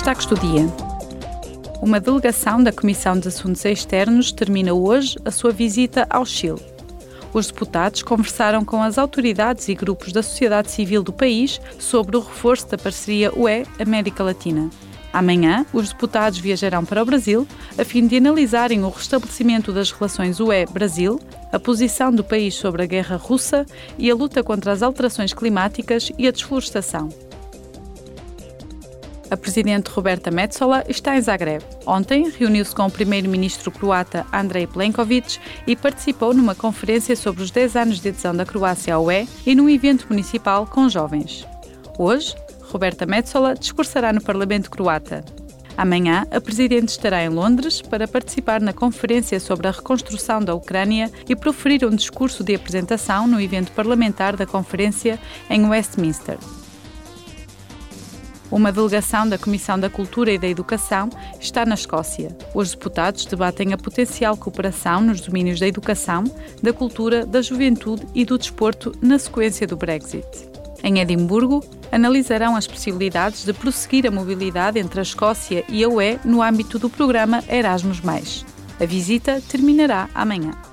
Destaques do dia. Uma delegação da Comissão de Assuntos Externos termina hoje a sua visita ao Chile. Os deputados conversaram com as autoridades e grupos da sociedade civil do país sobre o reforço da parceria UE-América Latina. Amanhã, os deputados viajarão para o Brasil a fim de analisarem o restabelecimento das relações UE-Brasil, a posição do país sobre a guerra russa e a luta contra as alterações climáticas e a desflorestação. A presidente Roberta Metsola está em Zagreb. Ontem reuniu-se com o primeiro-ministro croata Andrej Plenković e participou numa conferência sobre os 10 anos de adesão da Croácia à UE e num evento municipal com jovens. Hoje, Roberta Metsola discursará no Parlamento croata. Amanhã, a Presidente estará em Londres para participar na conferência sobre a reconstrução da Ucrânia e proferir um discurso de apresentação no evento parlamentar da conferência em Westminster. Uma delegação da Comissão da Cultura e da Educação está na Escócia. Os deputados debatem a potencial cooperação nos domínios da educação, da cultura, da juventude e do desporto na sequência do Brexit. Em Edimburgo, analisarão as possibilidades de prosseguir a mobilidade entre a Escócia e a UE no âmbito do programa Erasmus. A visita terminará amanhã.